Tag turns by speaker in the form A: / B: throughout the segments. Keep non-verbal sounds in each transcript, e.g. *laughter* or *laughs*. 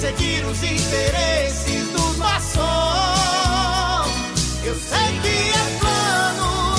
A: seguir os interesses dos maçons. Eu sei que é plano,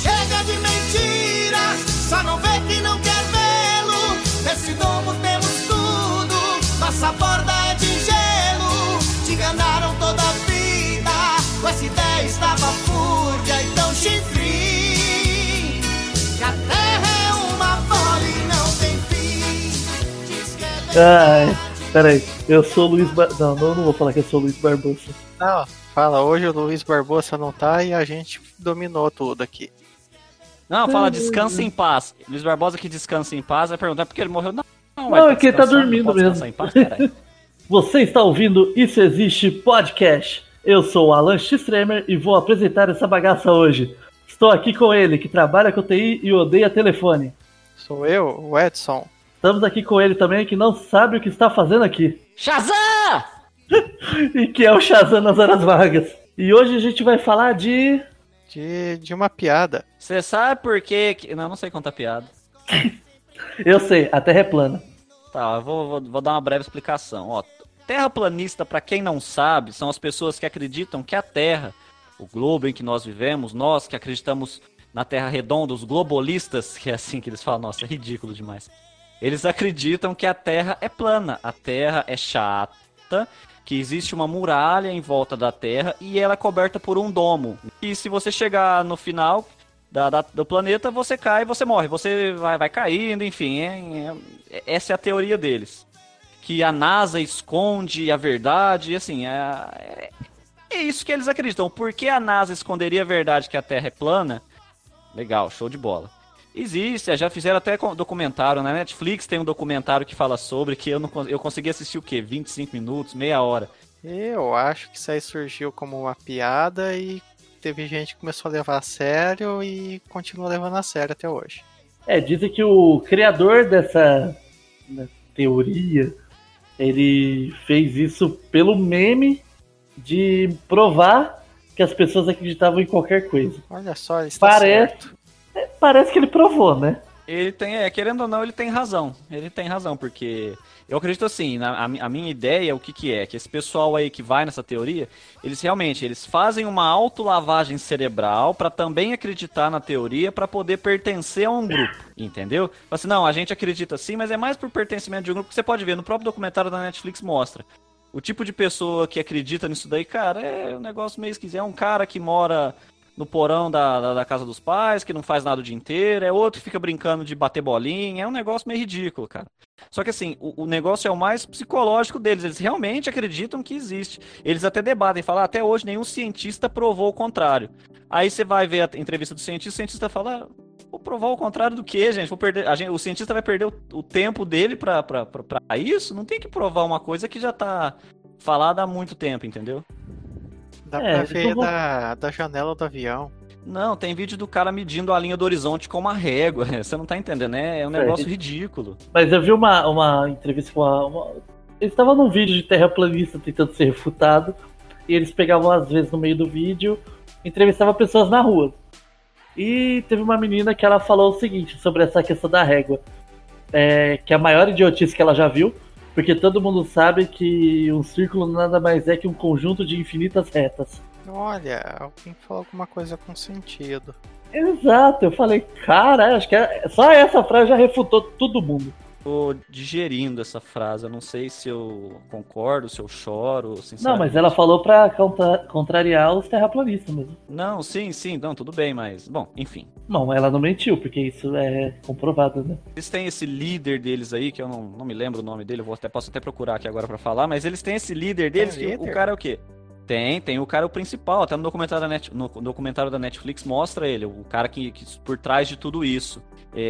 A: chega de mentiras, só não vê que não quer vê-lo. Nesse domo temos tudo, nossa borda é de gelo. Te enganaram toda a vida, com essa ideia estava fúrdia e tão chifre. Que a terra é uma bola e não tem fim. É
B: Ai, peraí. Eu sou o Luiz Bar... Não, não, não vou falar que eu sou o Luiz Barbosa.
C: Não, fala, hoje o Luiz Barbosa não tá e a gente dominou tudo aqui.
D: Não, fala descansa em paz. Luiz Barbosa que descansa em paz vai perguntar por que ele morreu. Não, não,
B: Não, é que ele tá dormindo mesmo.
D: Em paz, caralho. *laughs*
B: Você está ouvindo Isso Existe Podcast. Eu sou o Alan Xtremer e vou apresentar essa bagaça hoje. Estou aqui com ele, que trabalha com TI e odeia telefone.
C: Sou eu, o Edson.
B: Estamos aqui com ele também, que não sabe o que está fazendo aqui.
D: Shazam! *laughs*
B: E que é o Shazam nas horas vagas. E hoje a gente vai falar de.
C: De, de uma piada.
D: Você sabe por quê que... Não, não sei contar piada. *laughs*
B: Eu sei, a Terra é plana.
D: Tá, eu vou, vou, vou dar uma breve explicação. Ó, terraplanista, pra quem não sabe, são as pessoas que acreditam que a Terra, o globo em que nós vivemos, nós que acreditamos na Terra redonda, os globolistas, *laughs* que é assim que eles falam, nossa, é ridículo demais. Eles acreditam que a Terra é plana, a Terra é chata, que existe uma muralha em volta da Terra e ela é coberta por um domo. E se você chegar no final da, da- do planeta, você cai e você morre. Você vai, vai caindo, enfim. é- é- essa é a teoria deles. Que a NASA esconde a verdade, e assim, é, é, é isso que eles acreditam. Por que a NASA esconderia a verdade que a Terra é plana? Legal, show de bola. Existe, já fizeram até documentário na Netflix, tem um documentário que fala sobre que eu não eu consegui assistir o quê? 25 minutos, meia hora.
C: Eu acho que isso aí surgiu como uma piada e teve gente que começou a levar a sério e continua levando a sério até hoje.
B: É, dizem que o criador dessa né, teoria, ele fez isso pelo meme de provar que as pessoas acreditavam em qualquer coisa.
C: Olha só, ele está
B: Parece-
C: certo.
B: Parece que ele provou, né?
D: Ele tem, é, querendo ou não, ele tem razão. Ele tem razão, porque eu acredito assim, na, a, a minha ideia, o que que é? Que esse pessoal aí que vai nessa teoria, eles realmente, eles fazem uma autolavagem cerebral pra também acreditar na teoria pra poder pertencer a um grupo, entendeu? Assim, não, a gente acredita sim, mas é mais por pertencimento de um grupo que você pode ver, no próprio documentário da Netflix mostra. O tipo de pessoa que acredita nisso daí, cara, é um negócio meio esquisito. É um cara que mora no porão da, da, da casa dos pais, que não faz nada o dia inteiro, é outro que fica brincando de bater bolinha, é um negócio meio ridículo, cara. Só que assim, o, o negócio é o mais psicológico deles, eles realmente acreditam que existe. Eles até debatem, falam, "Ah, até hoje nenhum cientista provou o contrário. Aí você vai ver a entrevista do cientista, o cientista fala, "Ah, vou provar o contrário do que, gente? Vou perder, a gente- o cientista vai perder o, o tempo dele pra isso? Não tem que provar uma coisa que já tá falada há muito tempo, entendeu?
C: Dá
B: É,
C: pra ver
B: vou-
C: da, da janela do avião.
D: Não, tem vídeo do cara medindo a linha do horizonte com uma régua. *laughs* Você não tá entendendo, né? É um
B: É.
D: negócio ridículo.
B: Mas eu vi uma, uma entrevista com uma, uma... Eles estavam num vídeo de terraplanista tentando ser refutado. E eles pegavam, às vezes, no meio do vídeo, entrevistavam pessoas na rua. E teve uma menina que ela falou o seguinte sobre essa questão da régua. É, que é a maior idiotice que ela já viu. Porque todo mundo sabe que um círculo nada mais é que um conjunto de infinitas retas.
C: Olha, alguém falou alguma coisa com sentido.
B: Exato, eu falei, cara, acho que é- só essa frase já refutou todo mundo.
D: Tô digerindo essa frase. Eu não sei se eu concordo, se eu choro,
B: Não, mas ela falou pra contra- contrariar os terraplanistas mesmo.
D: Não, sim, sim, não, tudo bem, mas. Bom, enfim.
B: Não, ela não mentiu, porque isso é comprovado, né?
D: Eles têm esse líder deles aí, que eu não, não me lembro o nome dele, eu vou até, posso até procurar aqui agora pra falar, mas eles têm esse líder deles,
C: Tem
D: que o cara é o quê? Tem, tem o cara o principal, até no documentário da, Net, no documentário da Netflix mostra ele, o cara que, que por trás de tudo isso. É,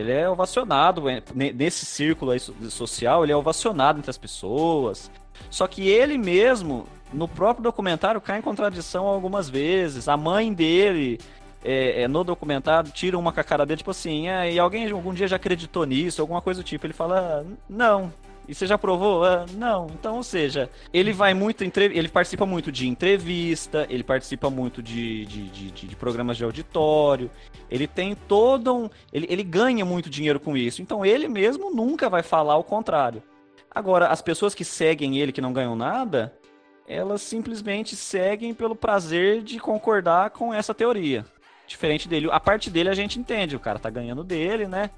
D: ele é ovacionado, é, ne- nesse círculo social, ele é ovacionado entre as pessoas. Só que ele mesmo, no próprio documentário, cai em contradição algumas vezes. A mãe dele, é, é, no documentário, tira uma com a cara dele, tipo assim, ah, e alguém algum dia já acreditou nisso, alguma coisa do tipo. Ele fala, "Ah, não. E você já provou? "Ah, não. Então, ou seja, ele vai muito, entre... ele participa muito de entrevista, ele participa muito de, de, de, de- programas de auditório, ele tem todo um. Ele, ele ganha muito dinheiro com isso. Então ele mesmo nunca vai falar o contrário. Agora, as pessoas que seguem ele, que não ganham nada, elas simplesmente seguem pelo prazer de concordar com essa teoria. Diferente dele. A parte dele a gente entende, o cara tá ganhando dele, né?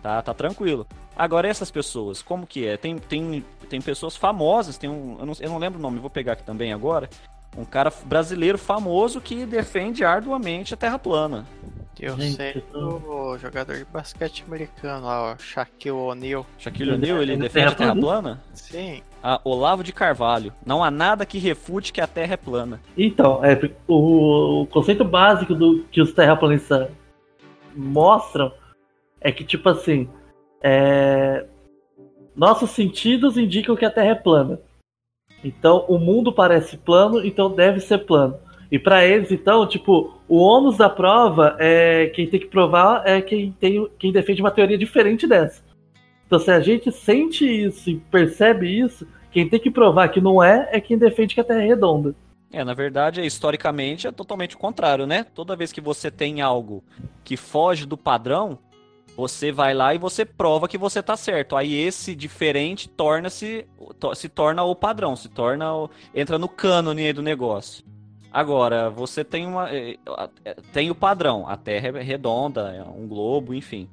D: Tá, tá tranquilo. Agora, essas pessoas, como que é? Tem, tem, tem pessoas famosas, tem um. Eu não, eu não lembro o nome, vou pegar aqui também agora. Um cara brasileiro famoso que defende arduamente a Terra plana.
C: Eu
B: Gente,
C: sei do jogador de basquete americano lá, o Shaquille O'Neal.
D: Shaquille O'Neal, ele
B: Ele
D: defende a Terra plana?
C: Sim,
D: Ah, Olavo de Carvalho. Não há nada que refute que a Terra é plana.
B: Então, é, o, o conceito básico do que os terraplanistas mostram é que, tipo assim, é, nossos sentidos indicam que a Terra é plana. Então, o mundo parece plano, então deve ser plano. E pra eles, então, tipo, o ônus da prova é quem tem que provar é quem, tem, quem defende uma teoria diferente dessa. Então, se a gente sente isso e percebe isso, quem tem que provar que não é é quem defende que a Terra é redonda.
D: É, na verdade, historicamente é totalmente o contrário, né? Toda vez que você tem algo que foge do padrão, você vai lá e você prova que você tá certo. Aí esse diferente torna-se to- se torna o padrão, se torna o, entra no cânone do negócio. Agora, você tem uma eh, eh, tem o padrão, a Terra é redonda, é um globo, enfim.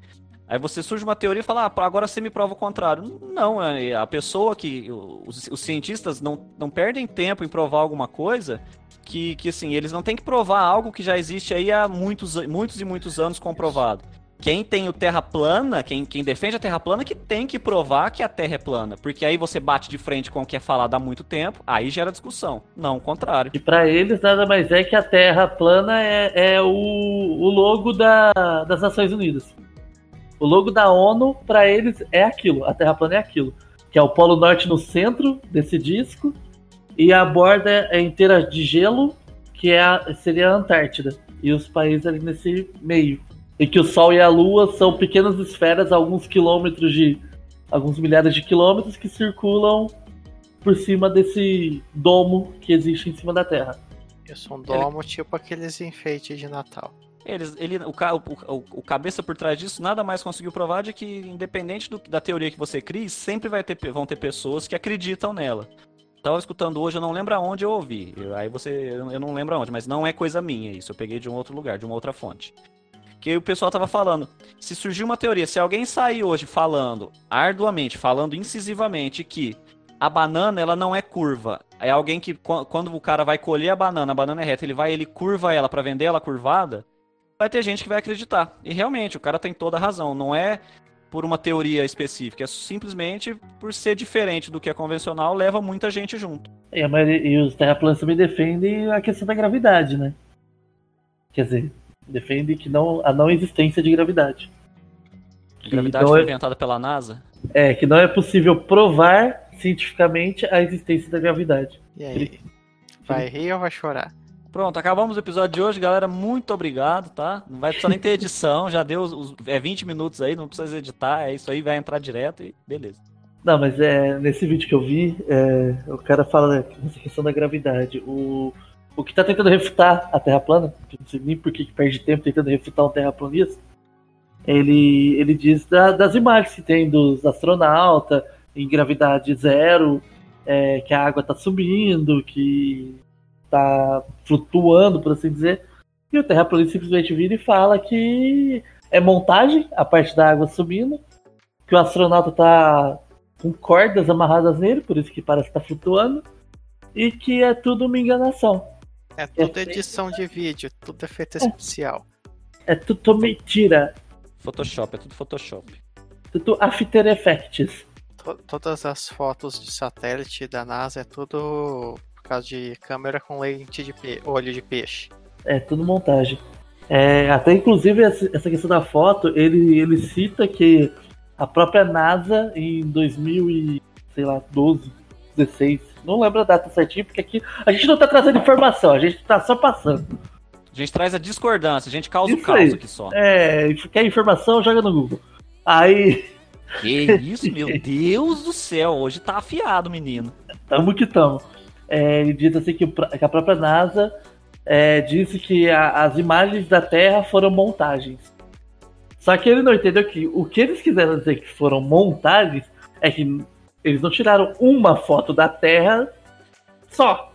D: Aí você surge uma teoria e fala, ah, agora você me prova o contrário. Não, é a pessoa que. Os, os cientistas não, não perdem tempo em provar alguma coisa que, que, assim, eles não têm que provar algo que já existe aí há muitos, muitos e muitos anos comprovado. Quem tem o Terra plana, quem, quem defende a Terra plana, que tem que provar que a Terra é plana. Porque aí você bate de frente com o que é falado há muito tempo, aí gera discussão. Não, o contrário.
B: E pra eles nada mais é que a Terra plana é, é o, o logo da, das Nações Unidas. O logo da ONU, pra eles, é aquilo. A Terra plana é aquilo. Que é o Polo Norte no centro desse disco. E a borda é inteira de gelo, que é a- seria a Antártida. E os países ali nesse meio. E que o Sol e a Lua são pequenas esferas a alguns quilômetros de. alguns milhares de quilômetros que circulam por cima desse domo que existe em cima da Terra.
C: isso é um domo tipo aqueles enfeites de Natal.
D: Eles, ele, o, o, o- o cabeça por trás disso nada mais conseguiu provar de que, independente do- da teoria que você crie, sempre vai ter, vão ter pessoas que acreditam nela. Tava escutando hoje, eu não lembro aonde eu ouvi. Eu- aí você, eu eu não lembro aonde, mas não é coisa minha isso. Eu peguei de um outro lugar, de uma outra fonte. Que o pessoal tava falando. Se surgir uma teoria, se alguém sair hoje falando arduamente, falando incisivamente que a banana ela não é curva, é alguém que qu- quando o cara vai colher a banana, a banana é reta, ele vai ele curva ela pra vender ela curvada, vai ter gente que vai acreditar. E realmente, o cara tem toda a razão. Não é por uma teoria específica, é simplesmente por ser diferente do que é convencional, leva muita gente junto.
B: E, maioria- e os terraplanos também defendem a questão da gravidade, né? Quer dizer, defendem que não, a não existência de gravidade.
D: Gravidade
B: não
D: foi
B: é,
D: inventada pela NASA.
B: é, que não é possível provar cientificamente a existência da gravidade.
C: E aí? Vai rir ou vai chorar?
D: Pronto, acabamos o episódio de hoje, galera. Muito obrigado, tá? Não vai precisar nem ter edição, já deu os, os- é 20 minutos aí, não precisa editar, é isso aí, vai entrar direto e beleza.
B: Não, mas é, nesse vídeo que eu vi, é, o cara fala né, nessa questão da gravidade. O, o que tá tentando refutar a Terra plana, que não sei nem por que que perde tempo tentando refutar um terraplanista, ele, ele diz da- das imagens que tem dos astronautas em gravidade zero, é, que a água tá subindo, que tá flutuando, por assim dizer. E o terraplanista simplesmente vira e fala que é montagem, a parte da água subindo, que o astronauta tá com cordas amarradas nele, por isso que parece estar flutuando, e que é tudo uma enganação.
C: É tudo
B: É.
C: edição de vídeo, tudo efeito especial.
B: É tudo mentira,
D: Photoshop, é tudo Photoshop.
B: tudo After Effects.
C: To- todas as fotos de satélite da NASA é tudo por causa de câmera com lente de olho de peixe.
B: É tudo montagem. É, até inclusive essa essa questão da foto, ele, ele cita que a própria NASA em 2000 e, sei lá, 12, 16, não lembro a data certinha, porque aqui a gente não tá trazendo informação, a gente tá só passando.
D: A gente traz a discordância, a gente causa o
B: Isso
D: caos
B: aí.
D: aqui só.
B: É, quer informação, joga no Google. Aí,
D: Que isso, meu *laughs* Deus do céu, hoje tá afiado, menino.
B: tamo que tamo. É, ele diz assim que, o que a própria NASA é, disse que a- as imagens da Terra foram montagens. Só que ele não entendeu que o que eles quiseram dizer que foram montagens é que Eles não tiraram uma foto da Terra só.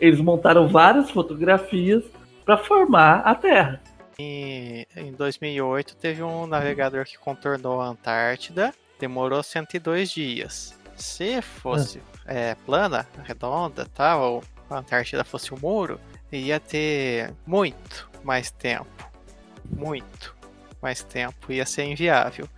B: Eles montaram várias fotografias para formar a Terra.
C: E em 2008 teve um navegador que contornou a Antártida, demorou 102 dias. Se fosse é, plana, redonda, tal, ou a Antártida fosse um muro, ia ter muito mais tempo. Muito mais tempo. Ia ser inviável.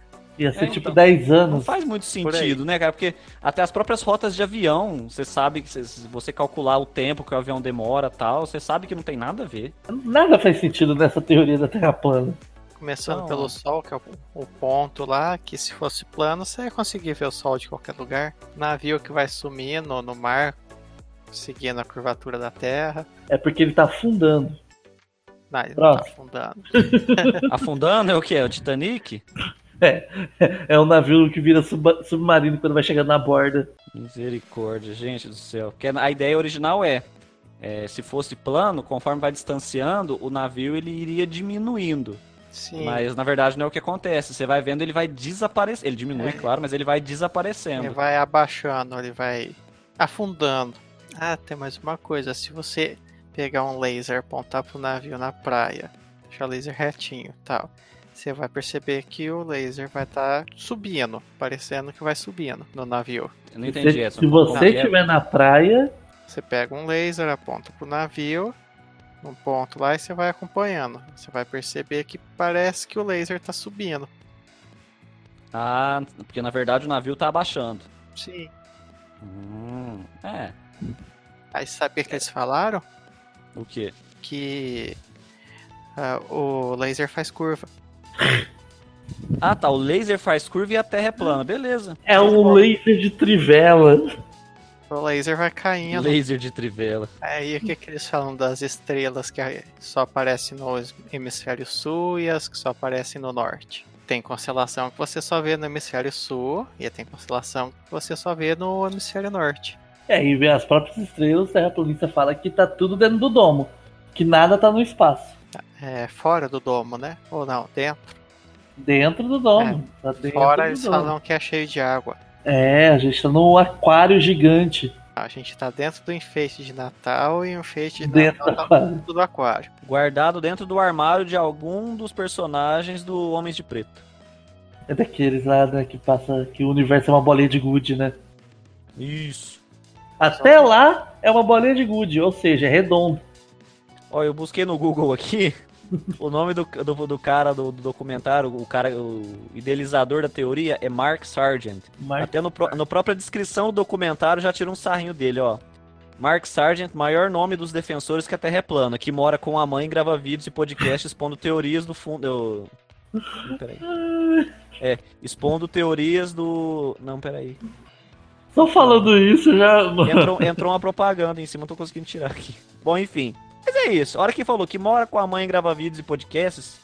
B: Ia ser
D: É,
B: tipo
D: então.
B: 10
D: Não
B: anos.
D: faz muito sentido, né, cara? Porque até as próprias rotas de avião, você sabe que se você calcular o tempo que o avião demora e tal, você sabe que não tem nada a ver.
B: Nada faz sentido nessa teoria da Terra plana.
C: Começando
D: Não.
C: pelo Sol, que é o, o ponto lá, que se fosse plano, você ia conseguir ver o Sol de qualquer lugar. Navio que vai sumindo no mar, seguindo a curvatura da Terra.
B: É porque ele tá afundando.
C: Não, ele não tá afundando. *laughs* *laughs*
D: Afundando é o quê? É o Titanic? *laughs*
B: É um navio que vira suba- submarino quando vai chegando na borda.
D: Misericórdia, gente do céu. Porque a ideia original é, é, se fosse plano, conforme vai distanciando, o navio ele iria diminuindo.
C: Sim.
D: Mas na verdade não é o que acontece. Você vai vendo, ele vai desaparecer. Ele diminui,
C: É.
D: claro, mas ele vai
C: Ele
D: desaparecendo.
C: vai abaixando, ele vai afundando. Ah, tem mais uma coisa. Se você pegar um laser, apontar pro navio na praia, deixar o laser retinho e tal, você vai perceber que o laser vai estar subindo, parecendo que vai subindo no navio.
D: Eu não entendi
B: Se,
D: essa.
B: se você
D: é?
B: estiver na praia,
C: Você pega um laser, aponta pro navio, num ponto lá e você vai acompanhando. Você vai perceber que parece que o laser tá subindo.
D: Ah, porque na verdade o navio tá abaixando.
C: Sim.
D: Hum, é.
C: Aí sabe o que eles falaram?
D: O quê?
C: Que ah, o laser faz curva.
D: Ah, tá. O laser faz curva e a terra é plana. Beleza.
B: é um laser de trivela.
C: O laser vai caindo.
D: Laser de trivela.
C: Aí o que, que eles falam das estrelas que só aparecem no hemisfério sul e as que só aparecem no norte? Tem constelação que você só vê no hemisfério sul e tem constelação que você só vê no hemisfério norte.
B: É, e as próprias estrelas, a terraplanista fala que tá tudo dentro do domo. Que nada tá no espaço.
C: É fora do domo, né? Ou não, dentro.
B: Dentro do domo. Tá dentro
C: Fora
B: do
C: eles
B: domo.
C: falam que é cheio de água.
B: É, a gente tá num aquário gigante.
C: A gente tá dentro do enfeite de Natal e o enfeite de
B: Dentro
C: Natal
B: do
C: tá
B: aquário.
C: dentro do aquário.
D: Guardado dentro do armário de algum dos personagens do Homens de Preto.
B: É daqueles lá, né, que passa. Que o universo é uma bolinha de gude, né?
D: Isso.
B: Até lá é uma bolinha de gude, ou seja, é redondo.
D: Ó, eu busquei no Google aqui o nome do, do, do cara do, do documentário, o cara, o idealizador da teoria é Mark Sargent.
B: Mark
D: Até no, na própria descrição do documentário já tira um sarrinho dele, ó. Mark Sargent, maior nome dos defensores que a Terra é plana, que mora com a mãe, grava vídeos e podcasts expondo teorias do fundo. eu- Peraí. É, expondo teorias do. Não, peraí.
B: Só falando isso já.
D: Entrou, entrou uma propaganda em cima, não tô conseguindo tirar aqui. Bom, enfim. Mas é isso. A hora que falou que mora com a mãe, grava vídeos e podcasts.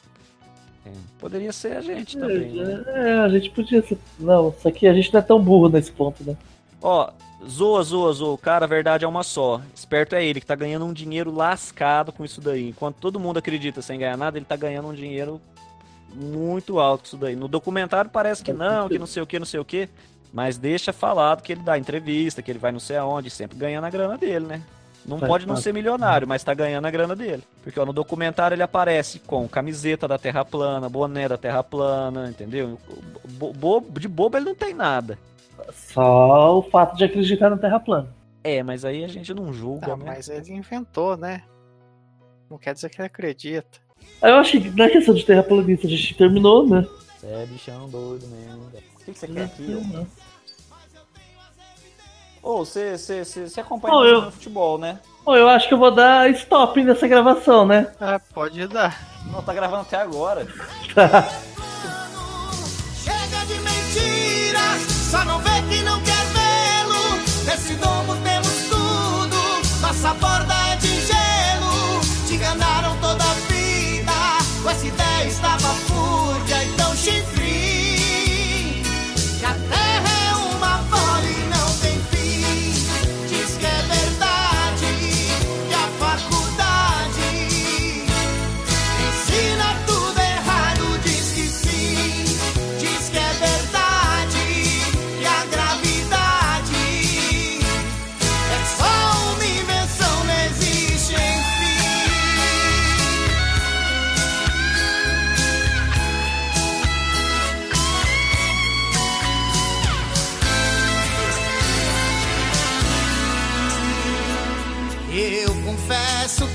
D: é, poderia ser a gente também. né?
B: É, a gente podia ser. Não, só que a gente não é tão burro nesse ponto, né?
D: Ó, zoa, zoa, zoa. Cara, a verdade é uma só. Esperto é ele, que tá ganhando um dinheiro lascado com isso daí. Enquanto todo mundo acredita sem ganhar nada, ele tá ganhando um dinheiro muito alto com isso daí. No documentário parece que não, que não sei o que, não sei o que. Mas deixa falado que ele dá entrevista, que ele vai não sei aonde, sempre ganhando a grana dele, né? Não
B: Faz
D: pode não
B: parte.
D: ser milionário, mas tá ganhando a grana dele. Porque ó, no documentário ele aparece com camiseta da Terra plana, boné da Terra plana, entendeu? Bo- bo- de bobo ele não tem nada.
B: Só o fato de acreditar na Terra plana.
D: É, mas aí a gente não julga,
C: Ah,
D: né?
C: mas ele inventou, né? Não quer dizer que ele acredita.
B: Eu acho que na questão de terraplanista a gente terminou, né?
D: Você é bichão doido mesmo. O que, que você quer aqui? Você, você, você, você acompanha
B: Ô,
D: mais
B: eu-
D: no futebol, né?
B: Bom, eu acho que eu vou dar stop nessa gravação, né?
C: Ah, pode dar.
D: Não, tá gravando até agora.
A: Chega de mentira, só não vê que não quer vê-lo. Nesse domo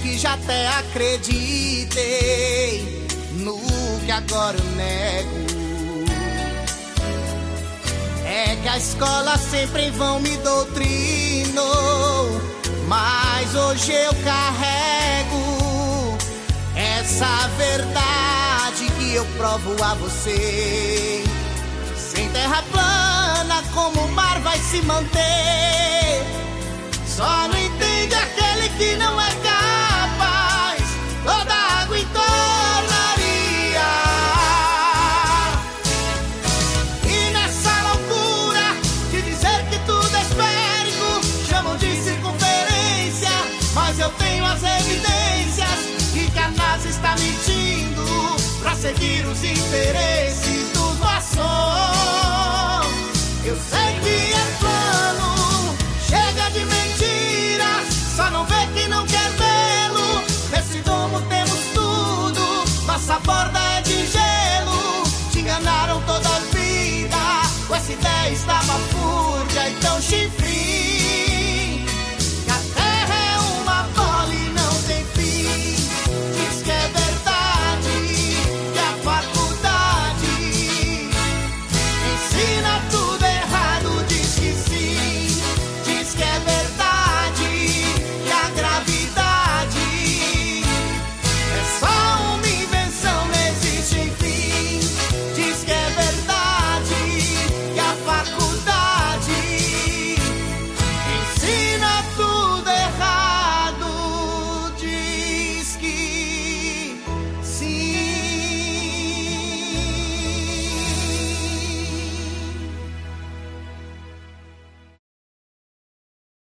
A: que já até acreditei no que agora eu nego. É que a escola sempre em vão me doutrinou, mas hoje eu carrego essa verdade que eu provo a você. Sem terra plana, como o mar vai se manter? Só não entende aquele que não é Está mentindo pra seguir os interesses dos maçons. Eu sei que é plano, chega de mentiras, só não vê que não quer vê-lo. Nesse domo temos tudo, nossa borda é de gelo. Te enganaram toda a vida, com essa ideia estava fúrdia e tão chifrinha.